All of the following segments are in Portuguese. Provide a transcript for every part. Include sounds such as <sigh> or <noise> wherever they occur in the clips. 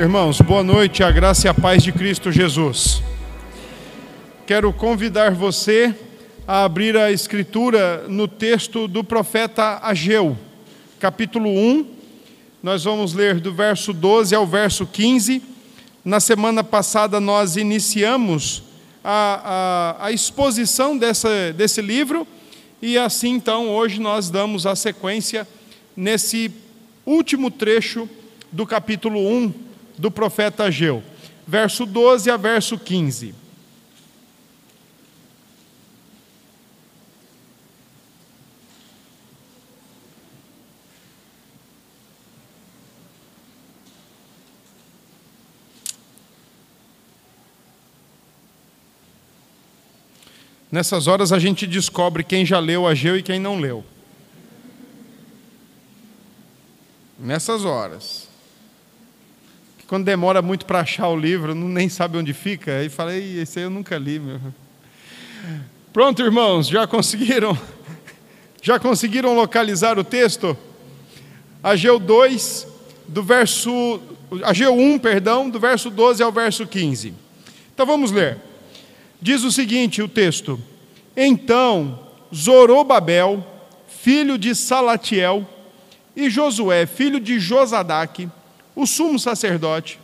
Irmãos, boa noite, a graça e a paz de Cristo Jesus. Quero convidar você a abrir a escritura no texto do profeta Ageu, capítulo 1. Nós vamos ler do verso 12 ao verso 15. Na semana passada nós iniciamos a, a, a exposição dessa, desse livro e assim então hoje nós damos a sequência nesse último trecho do capítulo 1 do profeta Ageu, verso 12 a verso 15. Nessas horas a gente descobre quem já leu Ageu e quem não leu. Nessas horas quando demora muito para achar o livro, não nem sabe onde fica, aí falei, esse aí eu nunca li, meu. Pronto, irmãos, já conseguiram? <laughs> Já conseguiram localizar o texto? Ageu 2, do verso Ageu 1, perdão, do verso 12 ao verso 15. Então vamos ler. Diz o seguinte, o texto: Então Zorobabel, filho de Salatiel, e Josué, filho de Josadaque, o sumo sacerdote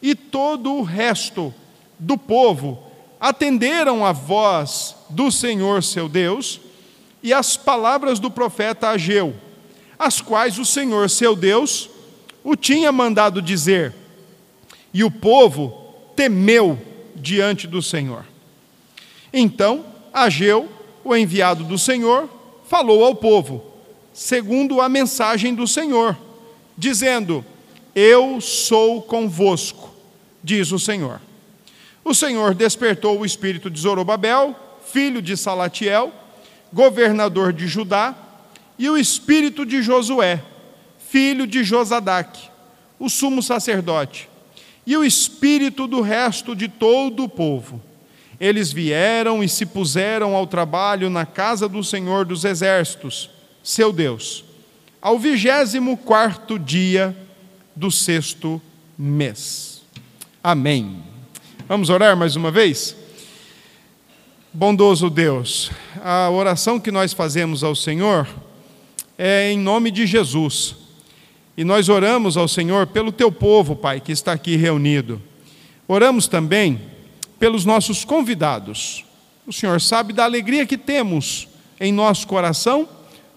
e todo o resto do povo atenderam a voz do Senhor seu Deus e as palavras do profeta Ageu, as quais o Senhor seu Deus o tinha mandado dizer. E o povo temeu diante do Senhor. Então, Ageu, o enviado do Senhor, falou ao povo, segundo a mensagem do Senhor, dizendo: eu sou convosco, diz o Senhor. O Senhor despertou o espírito de Zorobabel, filho de Salatiel, governador de Judá, e o espírito de Josué, filho de Josadaque, o sumo sacerdote, e o espírito do resto de todo o povo. Eles vieram e se puseram ao trabalho na casa do Senhor dos Exércitos, seu Deus, ao vigésimo quarto dia do sexto mês. Amém. Vamos orar mais uma vez? Bondoso Deus, a oração que nós fazemos ao Senhor é em nome de Jesus. E nós oramos ao Senhor pelo teu povo, Pai, que está aqui reunido. Oramos também pelos nossos convidados. O Senhor sabe da alegria que temos em nosso coração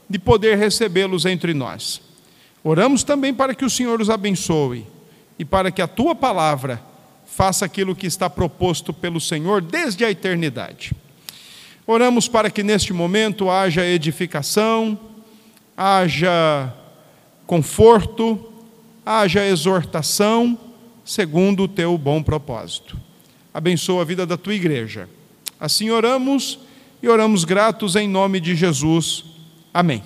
de poder recebê-los entre nós. Oramos também para que o Senhor os abençoe e para que a tua palavra faça aquilo que está proposto pelo Senhor desde a eternidade. Oramos para que neste momento haja edificação, haja conforto, haja exortação, segundo o teu bom propósito. Abençoa a vida da tua igreja. Assim oramos e oramos gratos em nome de Jesus. Amém.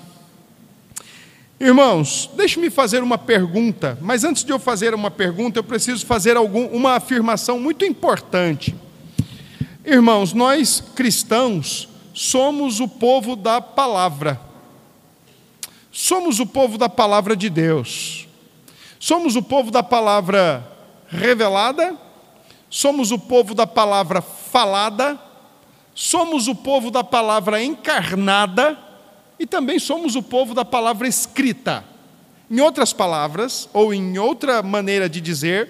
Irmãos, deixe-me fazer uma pergunta, mas antes de eu fazer uma pergunta, eu preciso fazer algum, uma afirmação muito importante. Irmãos, nós cristãos somos o povo da palavra, somos o povo da palavra de Deus, somos o povo da palavra revelada, somos o povo da palavra falada, somos o povo da palavra encarnada e também somos o povo da palavra escrita. Em outras palavras, ou em outra maneira de dizer,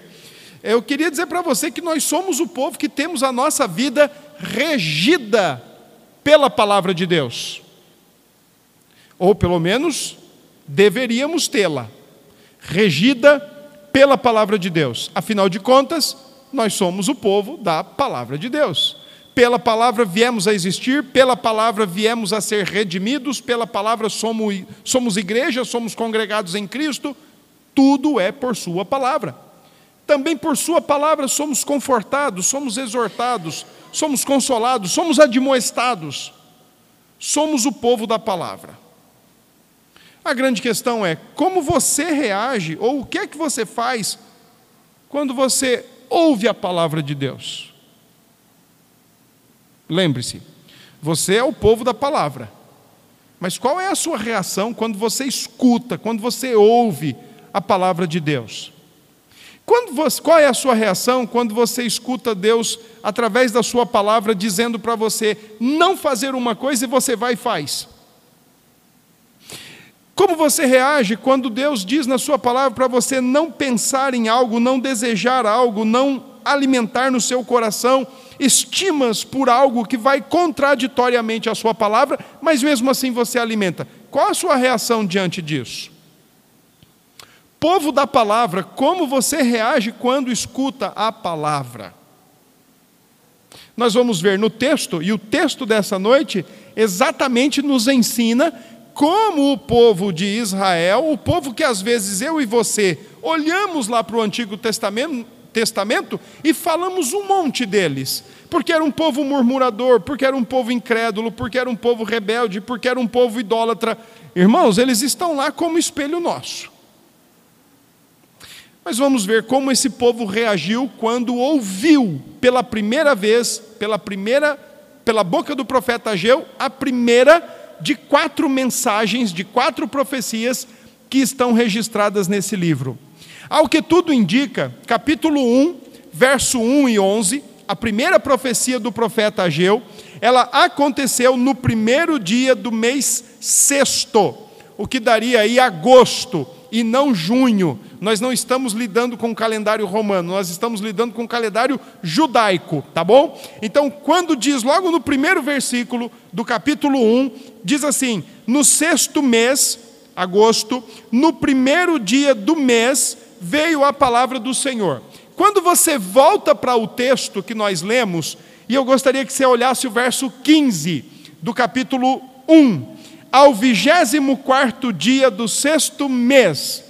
eu queria dizer para você que nós somos o povo que temos a nossa vida regida pela palavra de Deus. Ou pelo menos deveríamos tê-la regida pela palavra de Deus. Afinal de contas, nós somos o povo da palavra de Deus. Pela palavra viemos a existir, pela palavra viemos a ser redimidos, pela palavra somos, somos igreja, somos congregados em Cristo, tudo é por Sua palavra. Também por Sua palavra somos confortados, somos exortados, somos consolados, somos admoestados, somos o povo da palavra. A grande questão é como você reage, ou o que é que você faz, quando você ouve a palavra de Deus. Lembre-se, você é o povo da palavra. Mas qual é a sua reação quando você escuta, quando você ouve a palavra de Deus? Você, qual é a sua reação quando você escuta Deus através da sua palavra dizendo para você não fazer uma coisa e você vai e faz? Como você reage quando Deus diz na sua palavra para você não pensar em algo, não desejar algo, não alimentar no seu coração estimas por algo que vai contraditoriamente à sua palavra, mas mesmo assim você alimenta? Qual a sua reação diante disso? Povo da palavra, como você reage quando escuta a palavra? Nós vamos ver no texto, e o texto dessa noite exatamente nos ensina como o povo de Israel, o povo que às vezes eu e você olhamos lá para o Antigo Testamento, Testamento e falamos um monte deles, porque era um povo murmurador, porque era um povo incrédulo, porque era um povo rebelde, porque era um povo idólatra. Irmãos, eles estão lá como espelho nosso. Mas vamos ver como esse povo reagiu quando ouviu pela primeira vez, pela primeira, pela boca do profeta Ageu, a primeira de quatro mensagens, de quatro profecias que estão registradas nesse livro. Ao que tudo indica, capítulo 1, verso 1 e 11, a primeira profecia do profeta Ageu, ela aconteceu no primeiro dia do mês sexto, o que daria aí agosto e não junho. Nós não estamos lidando com o calendário romano, nós estamos lidando com o calendário judaico, tá bom? Então, quando diz logo no primeiro versículo do capítulo 1, diz assim: no sexto mês, agosto, no primeiro dia do mês, veio a palavra do Senhor. Quando você volta para o texto que nós lemos, e eu gostaria que você olhasse o verso 15 do capítulo 1, ao vigésimo quarto dia do sexto mês.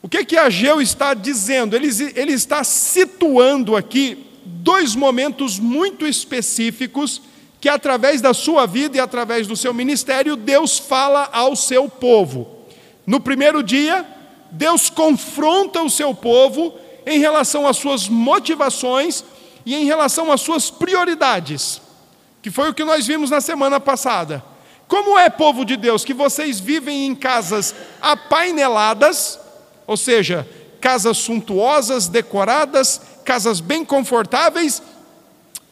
O que que Ageu está dizendo? Ele, ele está situando aqui dois momentos muito específicos que através da sua vida e através do seu ministério, Deus fala ao seu povo. No primeiro dia, Deus confronta o seu povo em relação às suas motivações e em relação às suas prioridades, que foi o que nós vimos na semana passada. Como é povo de Deus que vocês vivem em casas apaineladas, ou seja, casas suntuosas, decoradas, casas bem confortáveis,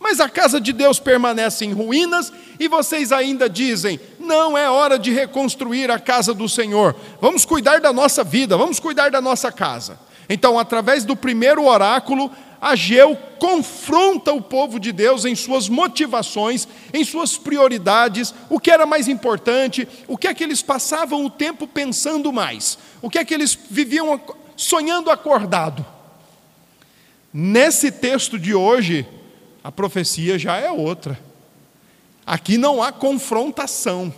mas a casa de Deus permanece em ruínas e vocês ainda dizem: não é hora de reconstruir a casa do Senhor, vamos cuidar da nossa vida, vamos cuidar da nossa casa. Então, através do primeiro oráculo, Ageu confronta o povo de Deus em suas motivações, em suas prioridades, o que era mais importante, o que é que eles passavam o tempo pensando mais, o que é que eles viviam sonhando acordado. Nesse texto de hoje, a profecia já é outra. Aqui não há confrontação.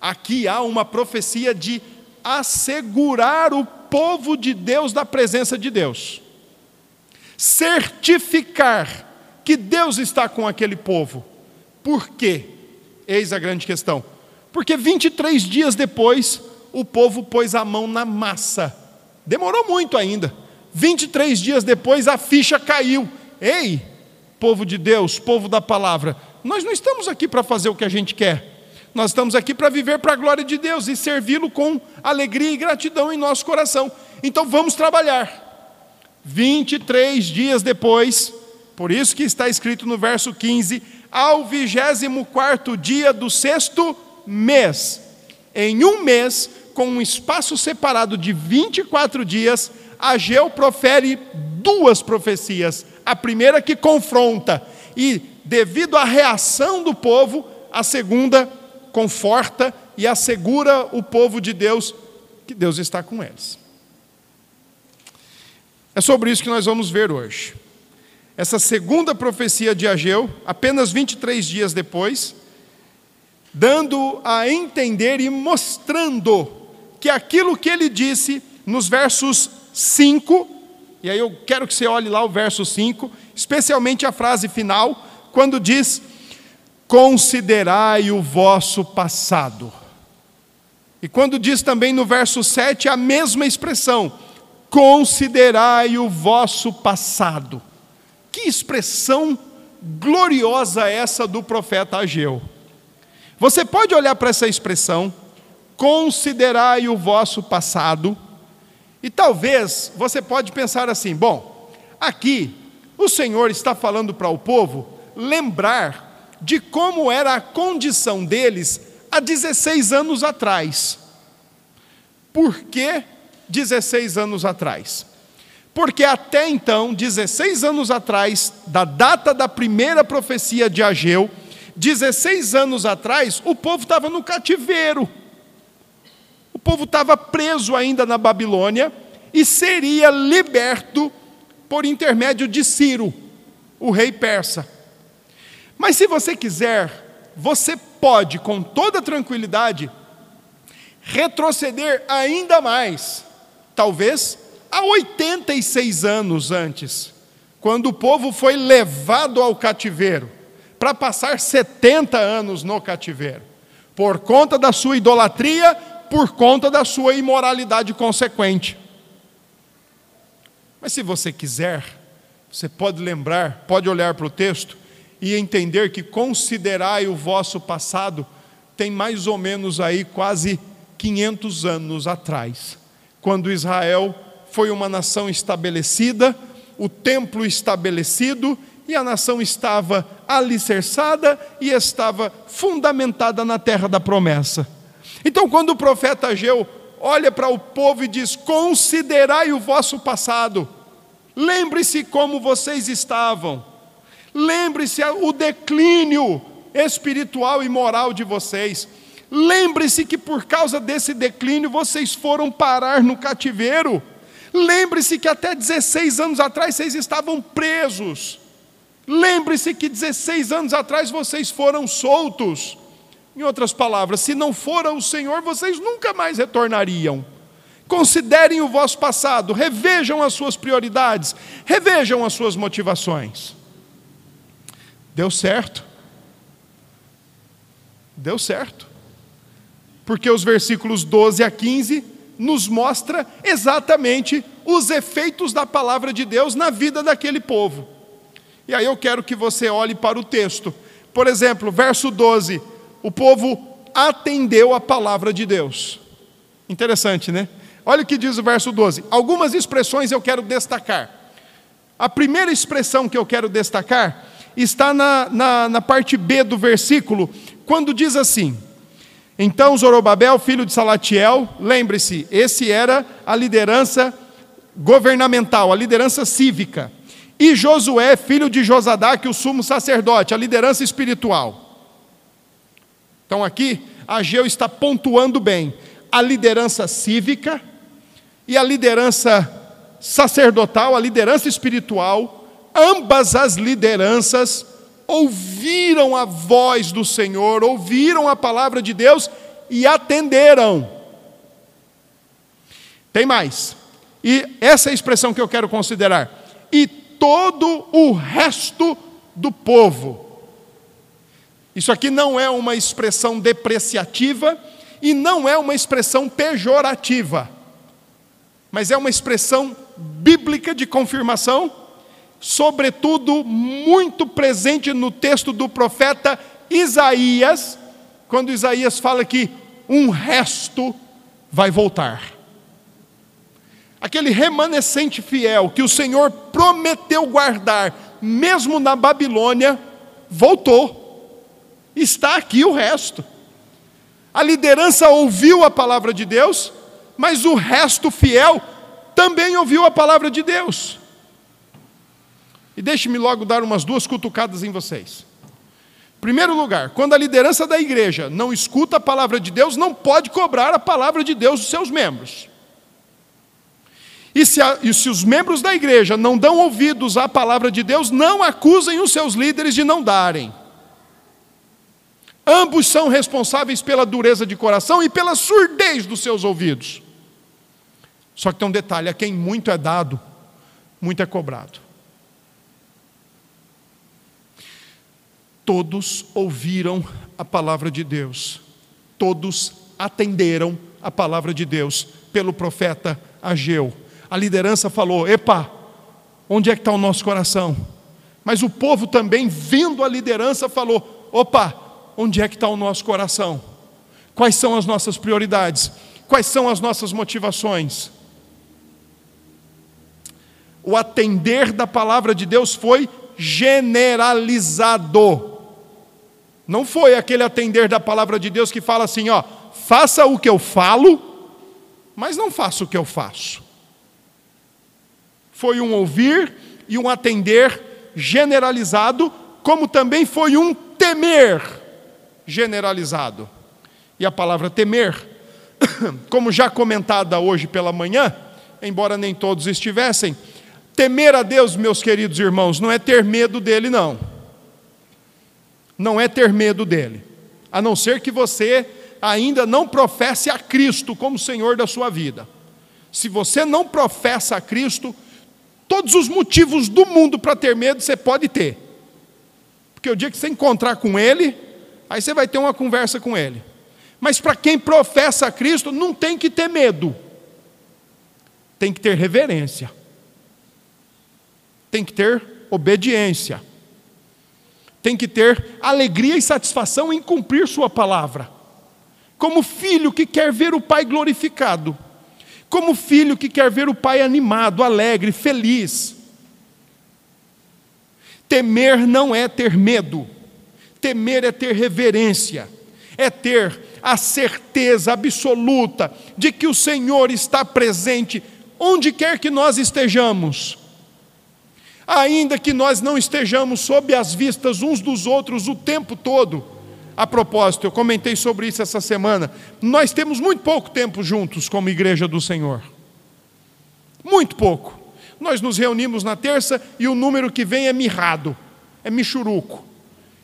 Aqui há uma profecia de assegurar o povo de Deus da presença de Deus. Certificar que Deus está com aquele povo. Por quê? Eis a grande questão. Porque 23 dias depois, o povo pôs a mão na massa. Demorou muito ainda. 23 dias depois, a ficha caiu. Ei, povo de Deus, povo da palavra, nós não estamos aqui para fazer o que a gente quer. Nós estamos aqui para viver para a glória de Deus e servi-lo com alegria e gratidão em nosso coração. Então vamos trabalhar. 23 dias depois, por isso que está escrito no verso 15, ao 24 dia do sexto mês. Em um mês, com um espaço separado de 24 dias, Ageu profere duas profecias a primeira que confronta, e devido à reação do povo, a segunda conforta e assegura o povo de Deus que Deus está com eles. É sobre isso que nós vamos ver hoje. Essa segunda profecia de Ageu, apenas 23 dias depois, dando a entender e mostrando que aquilo que ele disse nos versos 5 e aí eu quero que você olhe lá o verso 5, especialmente a frase final, quando diz: Considerai o vosso passado. E quando diz também no verso 7 a mesma expressão: Considerai o vosso passado. Que expressão gloriosa essa do profeta Ageu. Você pode olhar para essa expressão, considerai o vosso passado, E talvez você pode pensar assim: bom, aqui o Senhor está falando para o povo lembrar de como era a condição deles há 16 anos atrás. Por que 16 anos atrás? Porque até então, 16 anos atrás, da data da primeira profecia de Ageu, 16 anos atrás, o povo estava no cativeiro. O povo estava preso ainda na Babilônia e seria liberto por intermédio de Ciro, o rei persa. Mas se você quiser, você pode, com toda tranquilidade, retroceder ainda mais, talvez há 86 anos antes, quando o povo foi levado ao cativeiro, para passar 70 anos no cativeiro, por conta da sua idolatria, por conta da sua imoralidade consequente. Mas se você quiser, você pode lembrar, pode olhar para o texto e entender que considerai o vosso passado tem mais ou menos aí quase 500 anos atrás, quando Israel foi uma nação estabelecida, o templo estabelecido e a nação estava alicerçada e estava fundamentada na terra da promessa. Então, quando o profeta Ageu olha para o povo e diz: Considerai o vosso passado, lembre-se como vocês estavam, lembre-se o declínio espiritual e moral de vocês. Lembre-se que por causa desse declínio vocês foram parar no cativeiro. Lembre-se que até 16 anos atrás vocês estavam presos. Lembre-se que 16 anos atrás vocês foram soltos. Em outras palavras, se não fora o Senhor, vocês nunca mais retornariam. Considerem o vosso passado, revejam as suas prioridades, revejam as suas motivações. Deu certo. Deu certo. Porque os versículos 12 a 15 nos mostra exatamente os efeitos da palavra de Deus na vida daquele povo. E aí eu quero que você olhe para o texto. Por exemplo, verso 12: o povo atendeu a palavra de Deus. Interessante, né? Olha o que diz o verso 12. Algumas expressões eu quero destacar. A primeira expressão que eu quero destacar está na, na, na parte B do versículo, quando diz assim: Então Zorobabel, filho de Salatiel, lembre-se, esse era a liderança governamental, a liderança cívica. E Josué, filho de Josadaque, o sumo sacerdote, a liderança espiritual. Então aqui, Ageu está pontuando bem a liderança cívica e a liderança sacerdotal, a liderança espiritual, ambas as lideranças ouviram a voz do Senhor, ouviram a palavra de Deus e atenderam. Tem mais. E essa é a expressão que eu quero considerar. E todo o resto do povo isso aqui não é uma expressão depreciativa e não é uma expressão pejorativa, mas é uma expressão bíblica de confirmação, sobretudo muito presente no texto do profeta Isaías, quando Isaías fala que um resto vai voltar. Aquele remanescente fiel que o Senhor prometeu guardar, mesmo na Babilônia, voltou está aqui o resto. A liderança ouviu a palavra de Deus, mas o resto fiel também ouviu a palavra de Deus. E deixe-me logo dar umas duas cutucadas em vocês. Primeiro lugar, quando a liderança da igreja não escuta a palavra de Deus, não pode cobrar a palavra de Deus dos seus membros. E se, a, e se os membros da igreja não dão ouvidos à palavra de Deus, não acusem os seus líderes de não darem. Ambos são responsáveis pela dureza de coração e pela surdez dos seus ouvidos. Só que tem um detalhe: a quem muito é dado, muito é cobrado. Todos ouviram a palavra de Deus, todos atenderam a palavra de Deus pelo profeta Ageu. A liderança falou: Epa, onde é que está o nosso coração? Mas o povo também, vendo a liderança, falou: Opa, onde é que está o nosso coração? Quais são as nossas prioridades? Quais são as nossas motivações? o atender da palavra de Deus foi generalizado. Não foi aquele atender da palavra de Deus que fala assim, ó, faça o que eu falo, mas não faça o que eu faço. Foi um ouvir e um atender generalizado, como também foi um temer generalizado. E a palavra temer, <coughs> como já comentada hoje pela manhã, embora nem todos estivessem, temer a Deus, meus queridos irmãos, não é ter medo dele, não. Não é ter medo dele, a não ser que você ainda não professe a Cristo como Senhor da sua vida. Se você não professa a Cristo, todos os motivos do mundo para ter medo você pode ter. Porque o dia que você encontrar com Ele, aí você vai ter uma conversa com Ele. Mas para quem professa Cristo, não tem que ter medo, tem que ter reverência, tem que ter obediência, tem que ter alegria e satisfação em cumprir Sua palavra, como filho que quer ver o Pai glorificado, como filho que quer ver o Pai animado, alegre, feliz. Temer não é ter medo, temer é ter reverência, é ter a certeza absoluta de que o Senhor está presente onde quer que nós estejamos. Ainda que nós não estejamos sob as vistas uns dos outros o tempo todo. A propósito, eu comentei sobre isso essa semana. Nós temos muito pouco tempo juntos como igreja do Senhor. Muito pouco. Nós nos reunimos na terça e o número que vem é mirrado, é michuruco.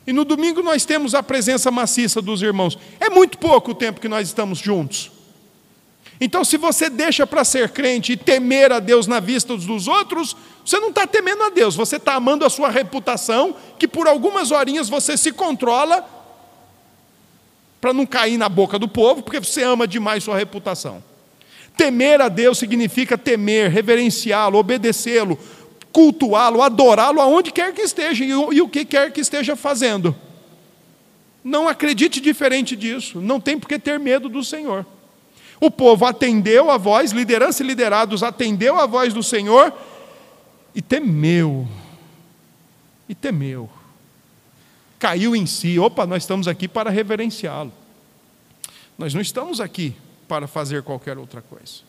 E no domingo nós temos a presença maciça dos irmãos. É muito pouco o tempo que nós estamos juntos. Então, se você deixa para ser crente e temer a Deus na vista dos outros, você não está temendo a Deus, você está amando a sua reputação, que por algumas horinhas você se controla para não cair na boca do povo, porque você ama demais sua reputação. Temer a Deus significa temer, reverenciá-lo, obedecê-lo, cultuá-lo, adorá-lo aonde quer que esteja e o que quer que esteja fazendo. Não acredite diferente disso, não tem por que ter medo do Senhor. O povo atendeu a voz, liderança e liderados atendeu a voz do Senhor e temeu. E temeu. Caiu em si. Opa, nós estamos aqui para reverenciá-lo. Nós não estamos aqui para fazer qualquer outra coisa.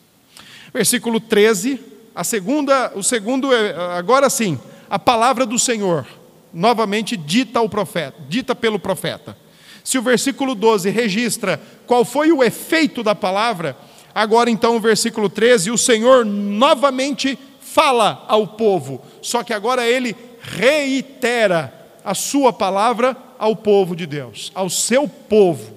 Versículo 13, a segunda, o segundo é, agora sim, a palavra do Senhor, novamente dita ao profeta, dita pelo profeta. Se o versículo 12 registra qual foi o efeito da palavra, agora então o versículo 13, o Senhor novamente fala ao povo, só que agora ele reitera a sua palavra ao povo de Deus, ao seu povo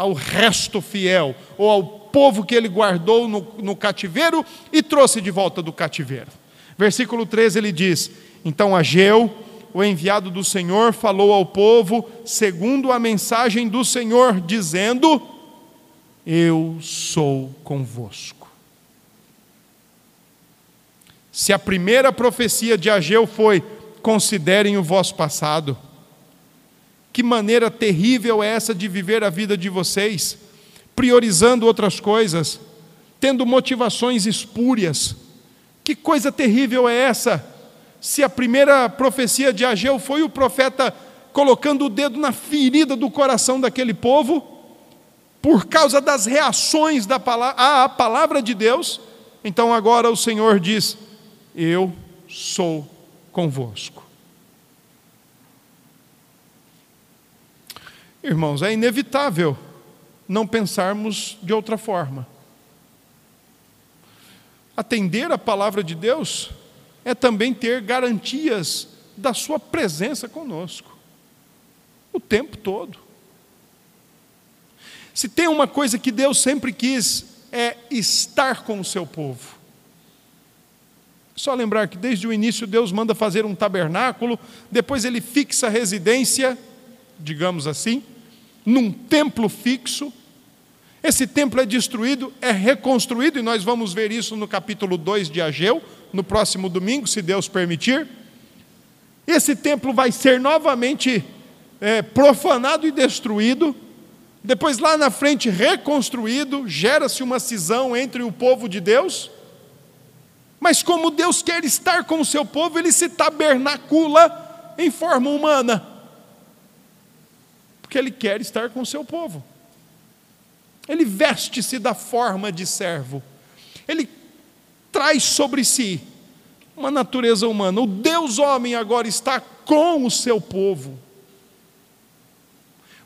ao resto fiel, ou ao povo que ele guardou no, no cativeiro e trouxe de volta do cativeiro. Versículo 13 ele diz: Então Ageu, o enviado do Senhor, falou ao povo, segundo a mensagem do Senhor, dizendo: Eu sou convosco. Se a primeira profecia de Ageu foi: Considerem o vosso passado que maneira terrível é essa de viver a vida de vocês, priorizando outras coisas, tendo motivações espúrias. Que coisa terrível é essa? Se a primeira profecia de Ageu foi o profeta colocando o dedo na ferida do coração daquele povo, por causa das reações da palavra, à palavra de Deus, então agora o Senhor diz: Eu sou convosco. Irmãos, é inevitável não pensarmos de outra forma. Atender a palavra de Deus é também ter garantias da Sua presença conosco, o tempo todo. Se tem uma coisa que Deus sempre quis, é estar com o seu povo. Só lembrar que desde o início Deus manda fazer um tabernáculo, depois ele fixa a residência, digamos assim, num templo fixo. Esse templo é destruído, é reconstruído, e nós vamos ver isso no capítulo 2 de Ageu, no próximo domingo, se Deus permitir. Esse templo vai ser novamente é, profanado e destruído, depois lá na frente reconstruído, gera-se uma cisão entre o povo de Deus Mas como Deus quer estar com o seu povo, ele se tabernacula em forma humana. Porque ele quer estar com o seu povo. Ele veste-se da forma de servo. Ele traz sobre si uma natureza humana. O Deus homem agora está com o seu povo.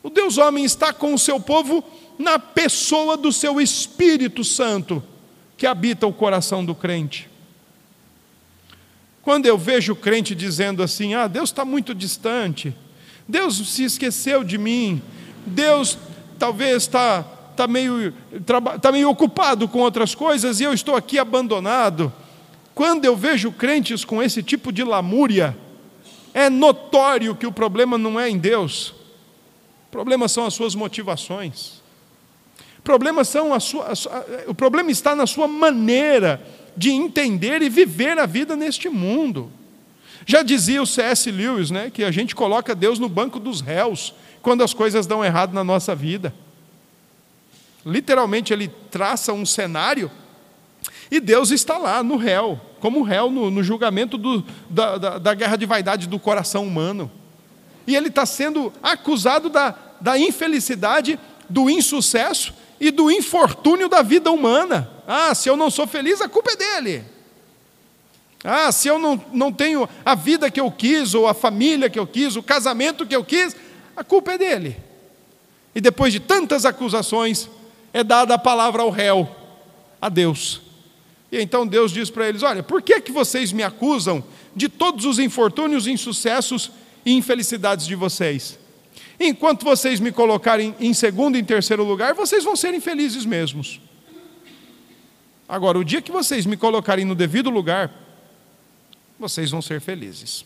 O Deus homem está com o seu povo na pessoa do seu Espírito Santo, que habita o coração do crente. Quando eu vejo o crente dizendo assim: ah, Deus está muito distante, Deus se esqueceu de mim, Deus talvez está tá meio, tá meio ocupado com outras coisas e eu estou aqui abandonado. Quando eu vejo crentes com esse tipo de lamúria, é notório que o problema não é em Deus, o problema são as suas motivações. O problema, são a sua, o problema está na sua maneira de entender e viver a vida neste mundo. Já dizia o C.S. Lewis, né, que a gente coloca Deus no banco dos réus quando as coisas dão errado na nossa vida. Literalmente, ele traça um cenário e Deus está lá no réu, como réu no, no julgamento do, da, da, da, guerra de vaidade do coração humano. E ele está sendo acusado da, da infelicidade, do insucesso e do infortúnio da vida humana. Ah, se eu não sou feliz, a culpa é dele. Ah, se eu não, não tenho a vida que eu quis, ou a família que eu quis, o casamento que eu quis, a culpa é dele. E depois de tantas acusações, é dada a palavra ao réu, a Deus. E então Deus diz para eles: Olha, por que, que vocês me acusam de todos os infortúnios, insucessos e infelicidades de vocês? Enquanto vocês me colocarem em segundo e em terceiro lugar, vocês vão ser infelizes mesmos. Agora, o dia que vocês me colocarem no devido lugar, vocês vão ser felizes.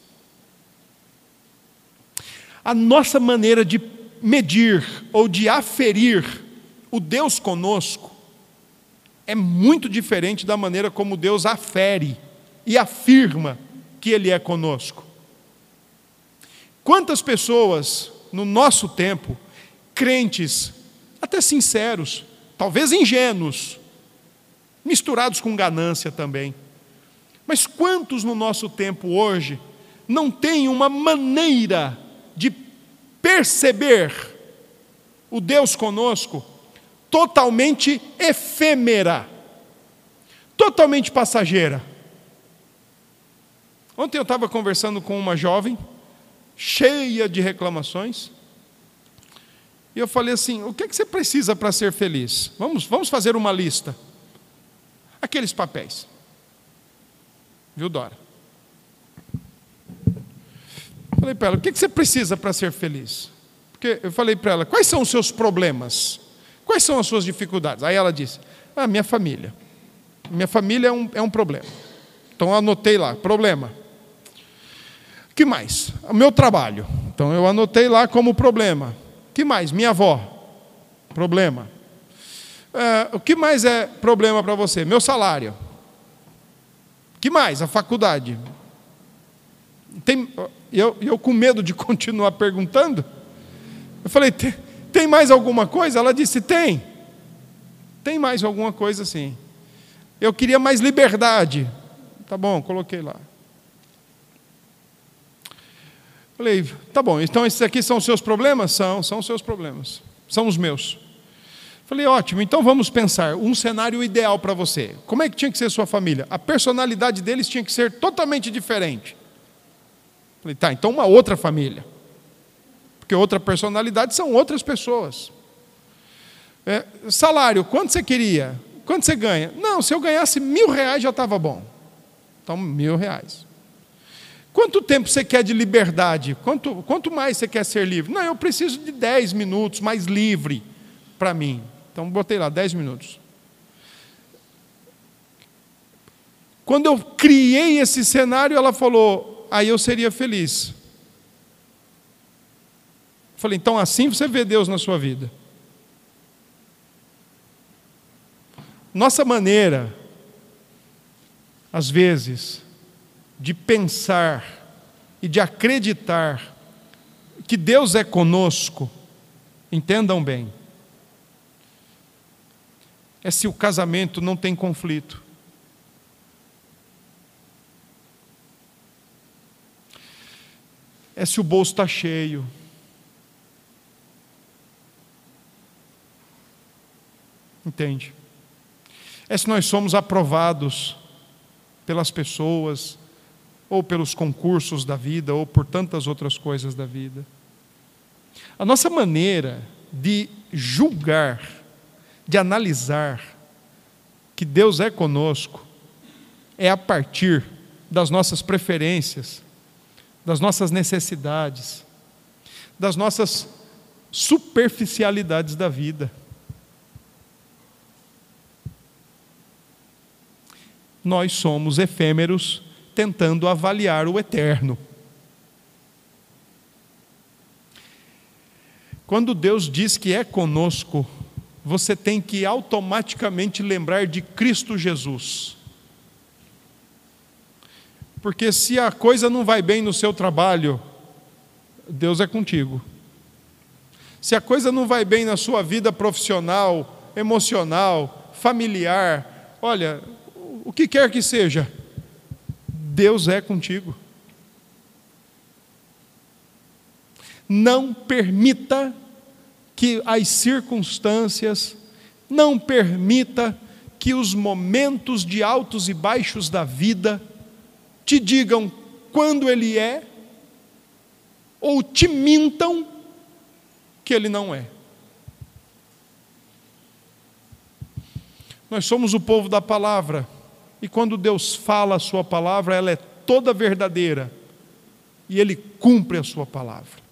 A nossa maneira de medir ou de aferir o Deus conosco é muito diferente da maneira como Deus afere e afirma que Ele é conosco. Quantas pessoas no nosso tempo, crentes, até sinceros, talvez ingênuos, misturados com ganância também. Mas quantos no nosso tempo hoje não têm uma maneira de perceber o Deus conosco totalmente efêmera, totalmente passageira? Ontem eu estava conversando com uma jovem, cheia de reclamações. E eu falei assim: o que, é que você precisa para ser feliz? Vamos, vamos fazer uma lista. Aqueles papéis. Viu, Dora? Falei para ela: o que, é que você precisa para ser feliz? Porque eu falei para ela: quais são os seus problemas? Quais são as suas dificuldades? Aí ela disse: ah, minha família. Minha família é um, é um problema. Então eu anotei lá: problema que mais? O meu trabalho. Então eu anotei lá como problema. que mais? Minha avó. Problema. É, o que mais é problema para você? Meu salário. que mais? A faculdade. Tem, eu, eu com medo de <laughs> continuar perguntando, eu falei, tem, tem mais alguma coisa? Ela disse, tem. Tem mais alguma coisa sim. Eu queria mais liberdade. Tá bom, coloquei lá. Falei, tá bom, então esses aqui são seus problemas? São, são seus problemas. São os meus. Falei, ótimo, então vamos pensar um cenário ideal para você. Como é que tinha que ser sua família? A personalidade deles tinha que ser totalmente diferente. Falei, tá, então uma outra família. Porque outra personalidade são outras pessoas. É, salário, quanto você queria? Quanto você ganha? Não, se eu ganhasse mil reais já estava bom. Então, mil reais. Quanto tempo você quer de liberdade? Quanto, quanto mais você quer ser livre? Não, eu preciso de 10 minutos mais livre para mim. Então, botei lá 10 minutos. Quando eu criei esse cenário, ela falou: aí eu seria feliz. Eu falei, então assim você vê Deus na sua vida. Nossa maneira, às vezes, de pensar e de acreditar que Deus é conosco, entendam bem, é se o casamento não tem conflito. É se o bolso está cheio Entende? É se nós somos aprovados pelas pessoas, ou pelos concursos da vida, ou por tantas outras coisas da vida. A nossa maneira de julgar, de analisar que Deus é conosco, é a partir das nossas preferências, das nossas necessidades, das nossas superficialidades da vida. Nós somos efêmeros tentando avaliar o eterno. Quando Deus diz que é conosco, você tem que automaticamente lembrar de Cristo Jesus. Porque se a coisa não vai bem no seu trabalho, Deus é contigo. Se a coisa não vai bem na sua vida profissional, emocional, familiar, olha, o que quer que seja, Deus é contigo. Não permita que as circunstâncias, não permita que os momentos de altos e baixos da vida te digam quando ele é, ou te mintam que ele não é. Nós somos o povo da palavra, e quando Deus fala a sua palavra, ela é toda verdadeira, e ele cumpre a sua palavra.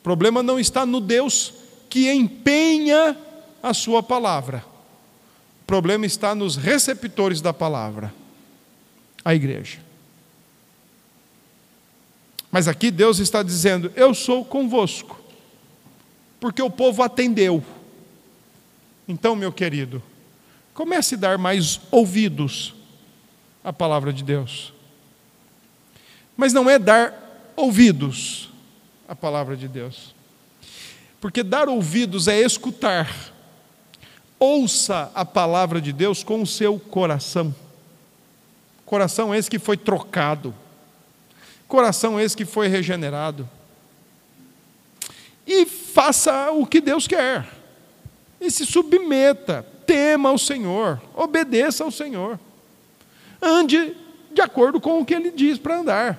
O problema não está no Deus que empenha a sua palavra, o problema está nos receptores da palavra a igreja. Mas aqui Deus está dizendo: Eu sou convosco, porque o povo atendeu. Então, meu querido, comece a dar mais ouvidos à palavra de Deus. Mas não é dar ouvidos à palavra de Deus, porque dar ouvidos é escutar. Ouça a palavra de Deus com o seu coração. Coração esse que foi trocado. Coração esse que foi regenerado. E faça o que Deus quer. E se submeta, tema ao Senhor, obedeça ao Senhor. Ande de acordo com o que ele diz para andar.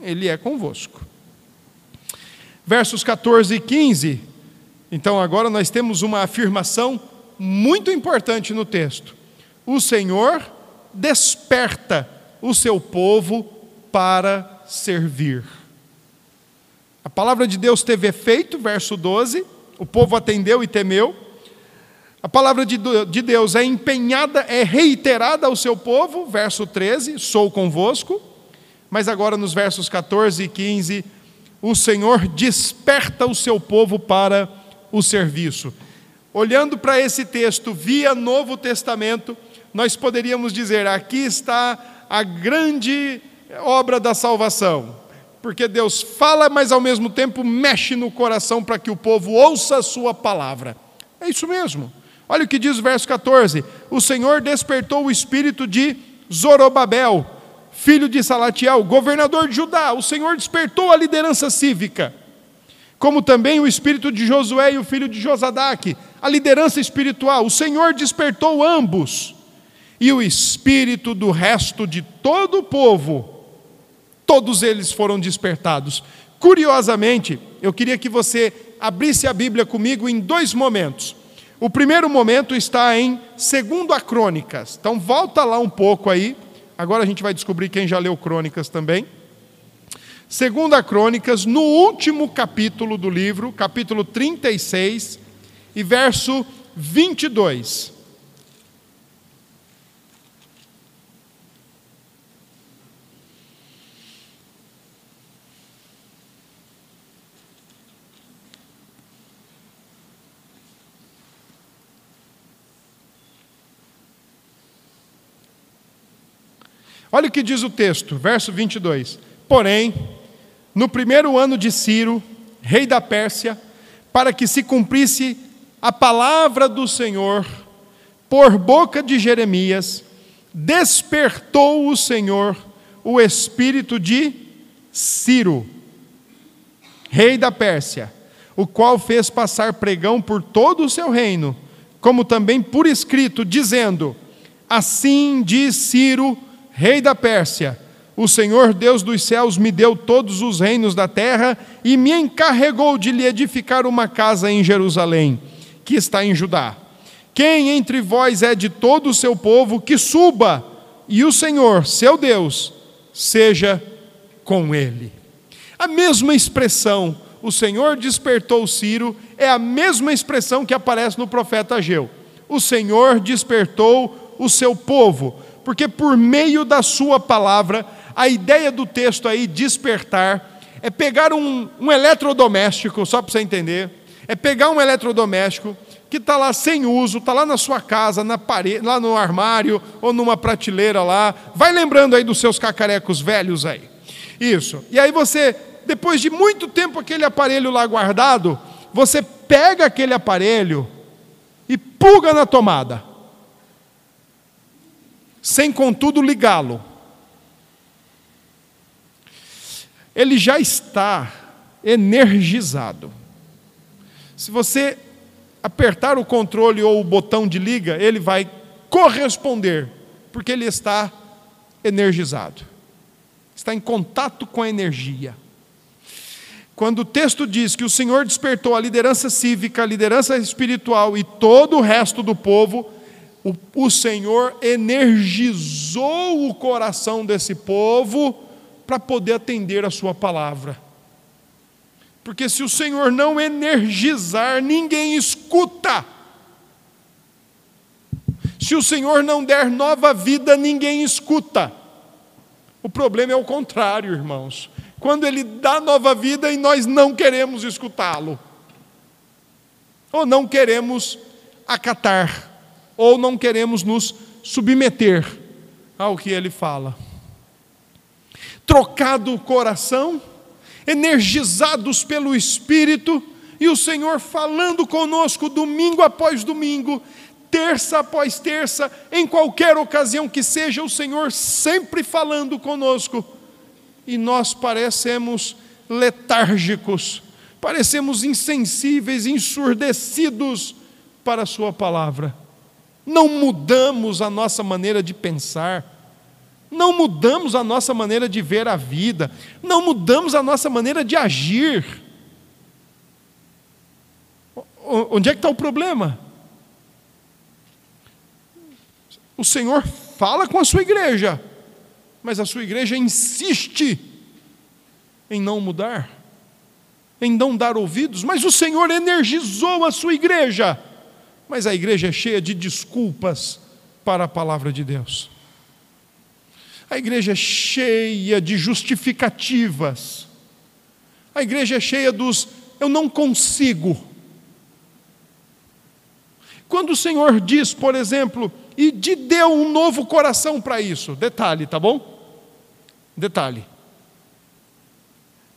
Ele é convosco. Versos 14 e 15. Então agora nós temos uma afirmação muito importante no texto o Senhor desperta o seu povo para servir. A palavra de Deus teve efeito, verso 12, o povo atendeu e temeu. A palavra de Deus é empenhada, é reiterada ao seu povo, verso 13, sou convosco. Mas agora nos versos 14 e 15, o Senhor desperta o seu povo para o serviço. Olhando para esse texto via Novo Testamento, nós poderíamos dizer: aqui está a grande obra da salvação. Porque Deus fala, mas ao mesmo tempo mexe no coração para que o povo ouça a sua palavra. É isso mesmo. Olha o que diz o verso 14: O Senhor despertou o espírito de Zorobabel, filho de Salatiel, governador de Judá. O Senhor despertou a liderança cívica, como também o espírito de Josué e o filho de Josadaque, a liderança espiritual. O Senhor despertou ambos e o espírito do resto de todo o povo, todos eles foram despertados. Curiosamente, eu queria que você abrisse a Bíblia comigo em dois momentos. O primeiro momento está em 2 Crônicas. Então volta lá um pouco aí. Agora a gente vai descobrir quem já leu Crônicas também. 2 Crônicas, no último capítulo do livro, capítulo 36 e verso 22. Olha o que diz o texto, verso 22. Porém, no primeiro ano de Ciro, rei da Pérsia, para que se cumprisse a palavra do Senhor, por boca de Jeremias, despertou o Senhor o espírito de Ciro, rei da Pérsia, o qual fez passar pregão por todo o seu reino, como também por escrito, dizendo: Assim diz Ciro, rei da Pérsia: O Senhor Deus dos céus me deu todos os reinos da terra e me encarregou de lhe edificar uma casa em Jerusalém, que está em Judá. Quem entre vós é de todo o seu povo, que suba, e o Senhor, seu Deus, seja com ele. A mesma expressão, o Senhor despertou Ciro, é a mesma expressão que aparece no profeta Ageu. O Senhor despertou o seu povo, porque por meio da sua palavra, a ideia do texto aí, despertar, é pegar um, um eletrodoméstico, só para você entender, é pegar um eletrodoméstico que está lá sem uso, está lá na sua casa, na parede, lá no armário ou numa prateleira lá. Vai lembrando aí dos seus cacarecos velhos aí. Isso. E aí você, depois de muito tempo aquele aparelho lá guardado, você pega aquele aparelho e puga na tomada. Sem contudo ligá-lo. Ele já está energizado. Se você apertar o controle ou o botão de liga, ele vai corresponder, porque ele está energizado. Está em contato com a energia. Quando o texto diz que o Senhor despertou a liderança cívica, a liderança espiritual e todo o resto do povo, o, Senhor energizou o coração desse povo para poder atender a sua palavra. Porque se o Senhor não energizar, ninguém escuta. Se o Senhor não der nova vida, ninguém escuta. O problema é o contrário, irmãos. Quando Ele dá nova vida e nós não queremos escutá-lo, ou não queremos acatar, ou não queremos nos submeter ao que Ele fala. Trocado o coração, energizados pelo Espírito, e o Senhor falando conosco domingo após domingo, terça após terça, em qualquer ocasião que seja, o Senhor sempre falando conosco, e nós parecemos letárgicos, parecemos insensíveis, ensurdecidos para a Sua palavra. Não mudamos a nossa maneira de pensar, não mudamos a nossa maneira de ver a vida, não mudamos a nossa maneira de agir. Onde é que está o problema? O Senhor fala com a sua igreja, mas a sua igreja insiste em não mudar, em não dar ouvidos, mas o Senhor energizou a sua igreja, mas a igreja é cheia de desculpas para a palavra de Deus. A igreja é cheia de justificativas. A igreja é cheia dos eu não consigo. Quando o Senhor diz, por exemplo, e te deu um novo coração para isso, detalhe, tá bom? Detalhe.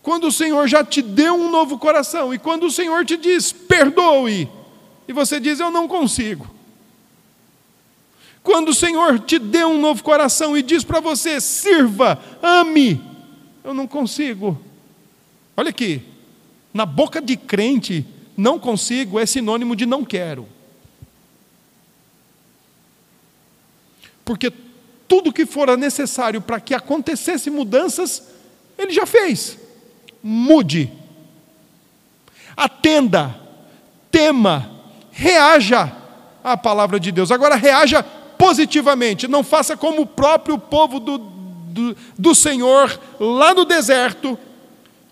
Quando o Senhor já te deu um novo coração, e quando o Senhor te diz, perdoe, e você diz, eu não consigo. Quando o Senhor te deu um novo coração e diz para você: sirva, ame, eu não consigo. Olha aqui, na boca de crente, não consigo é sinônimo de não quero. Porque tudo que fora necessário para que acontecesse mudanças, ele já fez. Mude. Atenda, tema, reaja à palavra de Deus. Agora reaja positivamente. Não faça como o próprio povo do, do, do Senhor lá no deserto,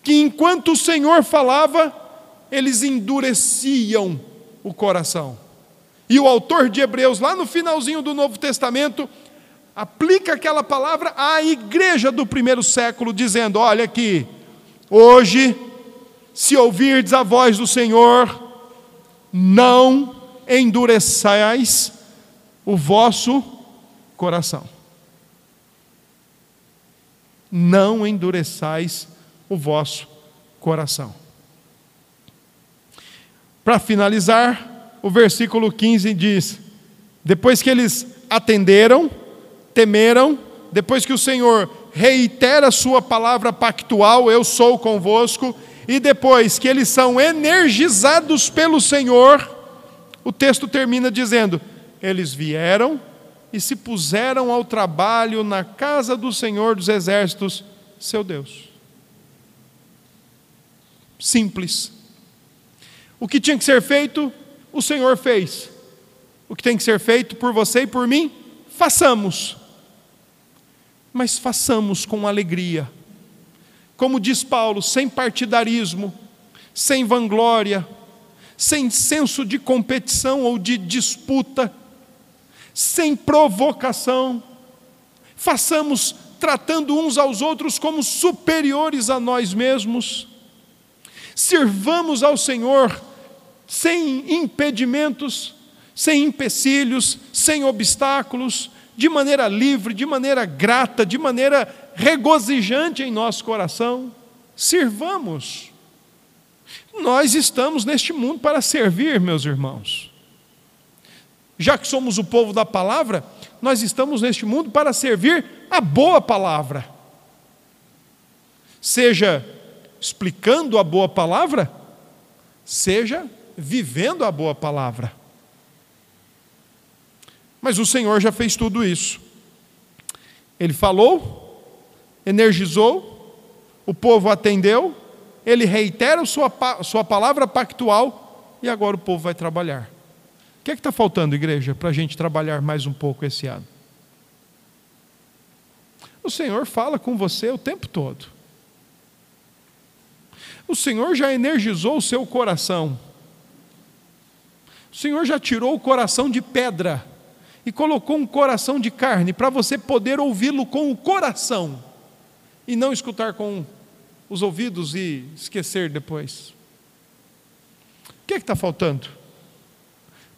que enquanto o Senhor falava, eles endureciam o coração. E o autor de Hebreus, lá no finalzinho do Novo Testamento, aplica aquela palavra à igreja do primeiro século, dizendo: Olha aqui, hoje, se ouvirdes a voz do Senhor, não endureçais o vosso coração. Não endureçais o vosso coração. Para finalizar, o versículo 15 diz: Depois que eles atenderam, temeram, depois que o Senhor reitera a sua palavra pactual, eu sou convosco, e depois que eles são energizados pelo Senhor, o texto termina dizendo: eles vieram e se puseram ao trabalho na casa do Senhor dos Exércitos, seu Deus. Simples. O que tinha que ser feito, o Senhor fez. O que tem que ser feito por você e por mim, façamos. Mas façamos com alegria. Como diz Paulo, sem partidarismo, sem vanglória, sem senso de competição ou de disputa, sem provocação. Façamos tratando uns aos outros como superiores a nós mesmos. Sirvamos ao Senhor sem impedimentos, sem empecilhos, sem obstáculos, de maneira livre, de maneira grata, de maneira regozijante em nosso coração. Sirvamos. Nós estamos neste mundo para servir, meus irmãos já que somos o povo da palavra, nós estamos neste mundo para servir a boa palavra. Seja explicando a boa palavra, seja vivendo a boa palavra. Mas o Senhor já fez tudo isso. Ele falou, energizou, o povo atendeu, ele reitera sua, sua palavra pactual e agora o povo vai trabalhar. O que é está faltando, igreja, para a gente trabalhar mais um pouco esse ano? O Senhor fala com você o tempo todo. O Senhor já energizou o seu coração. O Senhor já tirou o coração de pedra e colocou um coração de carne para você poder ouvi-lo com o coração e não escutar com os ouvidos e esquecer depois. O que é está faltando?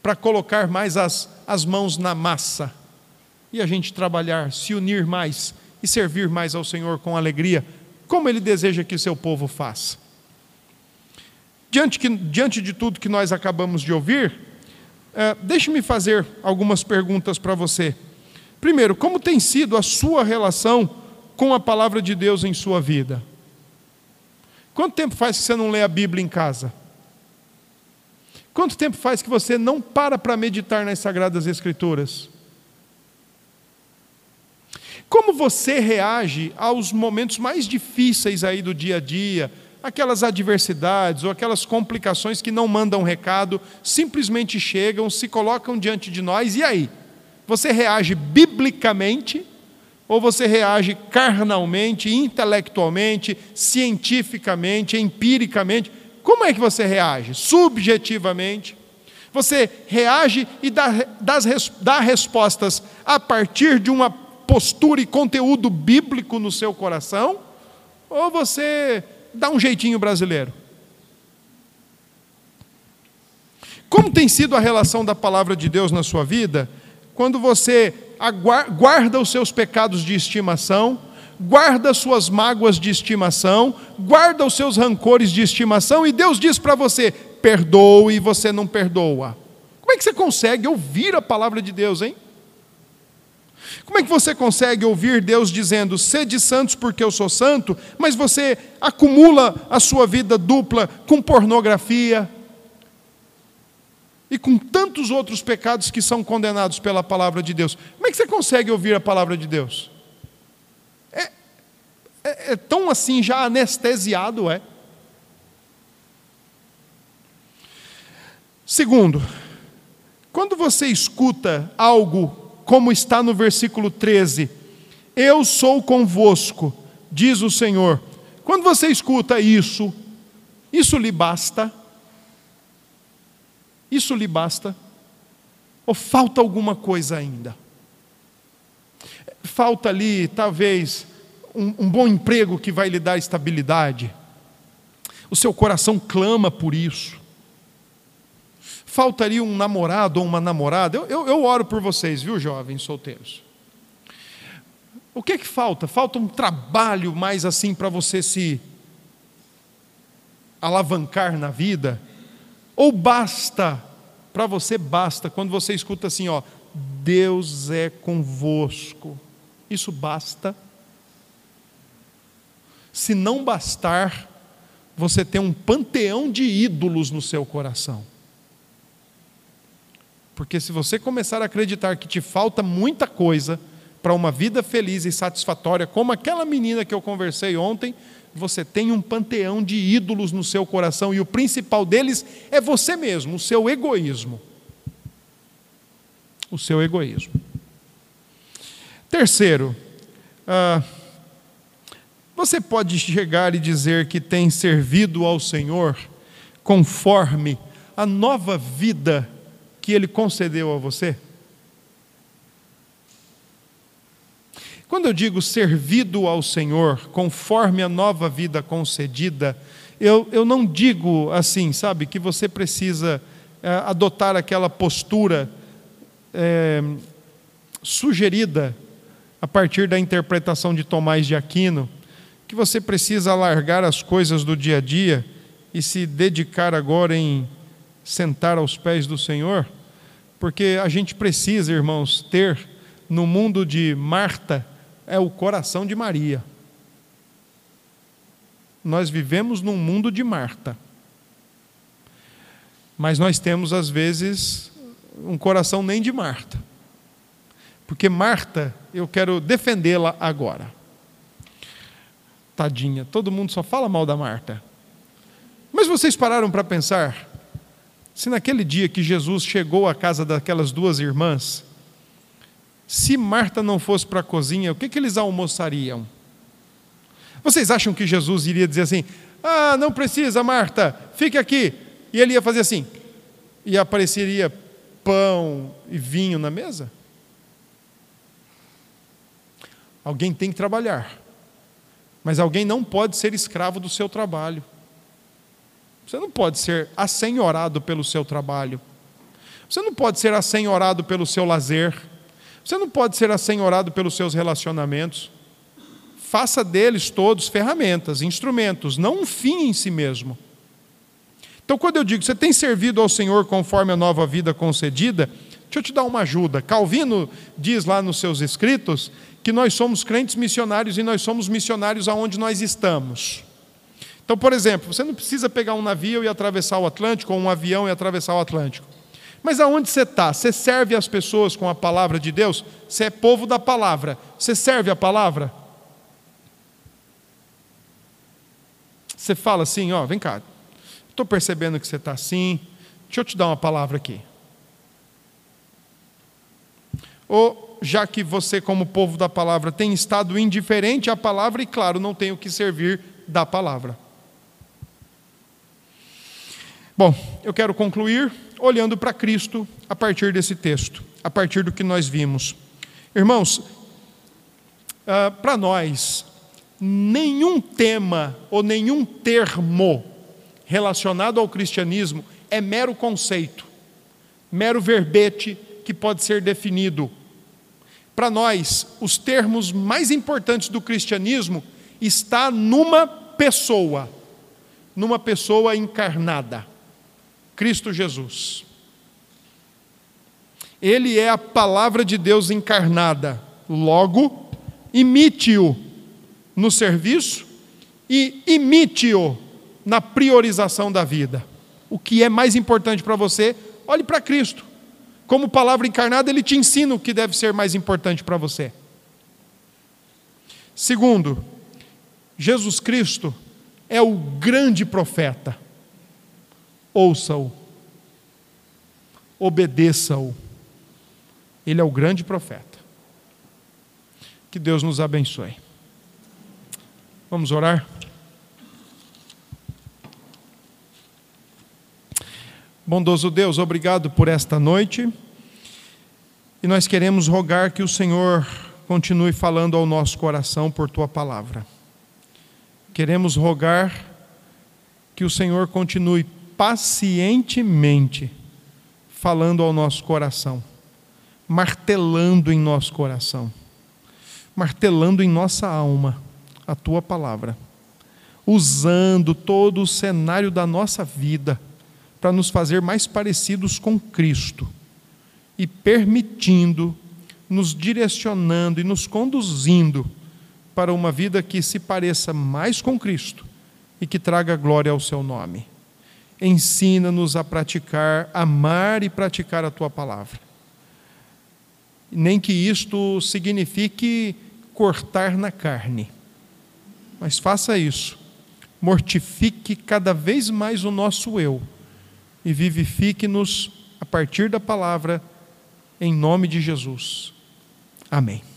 para colocar mais as, as mãos na massa e a gente trabalhar, se unir mais e servir mais ao Senhor com alegria, como Ele deseja que seu povo faça. Diante, que, diante de tudo que nós acabamos de ouvir, é, deixe-me fazer algumas perguntas para você. Primeiro, como tem sido a sua relação com a palavra de Deus em sua vida? Quanto tempo faz que você não lê a Bíblia em casa? Quanto tempo faz que você não para para meditar nas Sagradas Escrituras? Como você reage aos momentos mais difíceis aí do dia a dia, aquelas adversidades ou aquelas complicações que não mandam recado, simplesmente chegam, se colocam diante de nós, e aí? Você reage biblicamente ou você reage carnalmente, intelectualmente, cientificamente, empiricamente? Como é que você reage? Subjetivamente. Você reage e dá, das, dá respostas a partir de uma postura e conteúdo bíblico no seu coração? Ou você dá um jeitinho brasileiro? Como tem sido a relação da palavra de Deus na sua vida quando você guarda os seus pecados de estimação? guarda suas mágoas de estimação, guarda os seus rancores de estimação, e Deus diz para você: perdoe e você não perdoa. Como é que você consegue ouvir a palavra de Deus, hein? Como é que você consegue ouvir Deus dizendo, sede santos porque eu sou santo, mas você acumula a sua vida dupla com pornografia e com tantos outros pecados que são condenados pela palavra de Deus? Como é que você consegue ouvir a palavra de Deus? É, é tão assim já anestesiado, é. Segundo, quando você escuta algo como está no versículo 13, eu sou convosco, diz o Senhor. Quando você escuta isso, isso lhe basta? Isso lhe basta? Ou falta alguma coisa ainda? Falta ali, talvez, um, um bom emprego que vai lhe dar estabilidade. O seu coração clama por isso. Faltaria um namorado ou uma namorada. Eu, eu, eu oro por vocês, viu, jovens solteiros. O que é que falta? Falta um trabalho mais assim para você se alavancar na vida? Ou basta, para você basta, quando você escuta assim, ó, Deus é convosco. Isso basta? se não bastar você ter um panteão de ídolos no seu coração. Porque se você começar a acreditar que te falta muita coisa para uma vida feliz e satisfatória, como aquela menina que eu conversei ontem, você tem um panteão de ídolos no seu coração e o principal deles é você mesmo, o seu egoísmo. O seu egoísmo. Terceiro, ah, você pode chegar e dizer que tem servido ao Senhor conforme a nova vida que Ele concedeu a você? Quando eu digo servido ao Senhor, conforme a nova vida concedida, eu, eu não digo assim, sabe, que você precisa é, adotar aquela postura é, sugerida a partir da interpretação de Tomás de Aquino, que você precisa largar as coisas do dia a dia e se dedicar agora em sentar aos pés do Senhor, porque a gente precisa, irmãos, ter no mundo de Marta é o coração de Maria. Nós vivemos num mundo de Marta. Mas nós temos, às vezes, um coração nem de Marta. Porque Marta, eu quero defendê-la agora. Tadinha, todo mundo só fala mal da Marta. Mas vocês pararam para pensar? Se naquele dia que Jesus chegou à casa daquelas duas irmãs, se Marta não fosse para a cozinha, o que, que eles almoçariam? Vocês acham que Jesus iria dizer assim: Ah, não precisa, Marta, fique aqui. E ele ia fazer assim, e apareceria pão e vinho na mesa? Alguém tem que trabalhar, mas alguém não pode ser escravo do seu trabalho. Você não pode ser assenhorado pelo seu trabalho. Você não pode ser assenhorado pelo seu lazer. Você não pode ser assenhorado pelos seus relacionamentos. Faça deles todos ferramentas, instrumentos, não um fim em si mesmo. Então, quando eu digo você tem servido ao Senhor conforme a nova vida concedida, deixa eu te dar uma ajuda. Calvino diz lá nos seus escritos que nós somos crentes missionários e nós somos missionários aonde nós estamos. Então, por exemplo, você não precisa pegar um navio e atravessar o Atlântico, ou um avião e atravessar o Atlântico. Mas aonde você está? Você serve as pessoas com a palavra de Deus? Você é povo da palavra. Você serve a palavra? Você fala assim, ó, vem cá. Estou percebendo que você está assim. Deixa eu te dar uma palavra aqui. Ou já que você, como povo da palavra, tem estado indiferente à palavra, e claro, não tem o que servir da palavra. Bom, eu quero concluir olhando para Cristo a partir desse texto, a partir do que nós vimos. Irmãos, uh, para nós, nenhum tema ou nenhum termo relacionado ao cristianismo é mero conceito, mero verbete que pode ser definido. Para nós, os termos mais importantes do cristianismo está numa pessoa, numa pessoa encarnada. Cristo Jesus. Ele é a palavra de Deus encarnada. Logo, imite-o no serviço e imite-o na priorização da vida. O que é mais importante para você, olhe para Cristo. Como palavra encarnada, ele te ensina o que deve ser mais importante para você. Segundo, Jesus Cristo é o grande profeta ouça-o, obedeça-o. Ele é o grande profeta. Que Deus nos abençoe. Vamos orar? Bondoso Deus, obrigado por esta noite. E nós queremos rogar que o Senhor continue falando ao nosso coração por tua palavra. Queremos rogar que o Senhor continue pacientemente falando ao nosso coração, martelando em nosso coração, martelando em nossa alma a tua palavra, usando todo o cenário da nossa vida para nos fazer mais parecidos com Cristo e permitindo, nos direcionando e nos conduzindo para uma vida que se pareça mais com Cristo e que traga glória ao seu nome. Ensina-nos a praticar, amar e praticar a tua palavra. Nem que isto signifique cortar na carne, mas faça isso. Mortifique cada vez mais o nosso eu e vivifique-nos a partir da palavra, em nome de Jesus. Amém.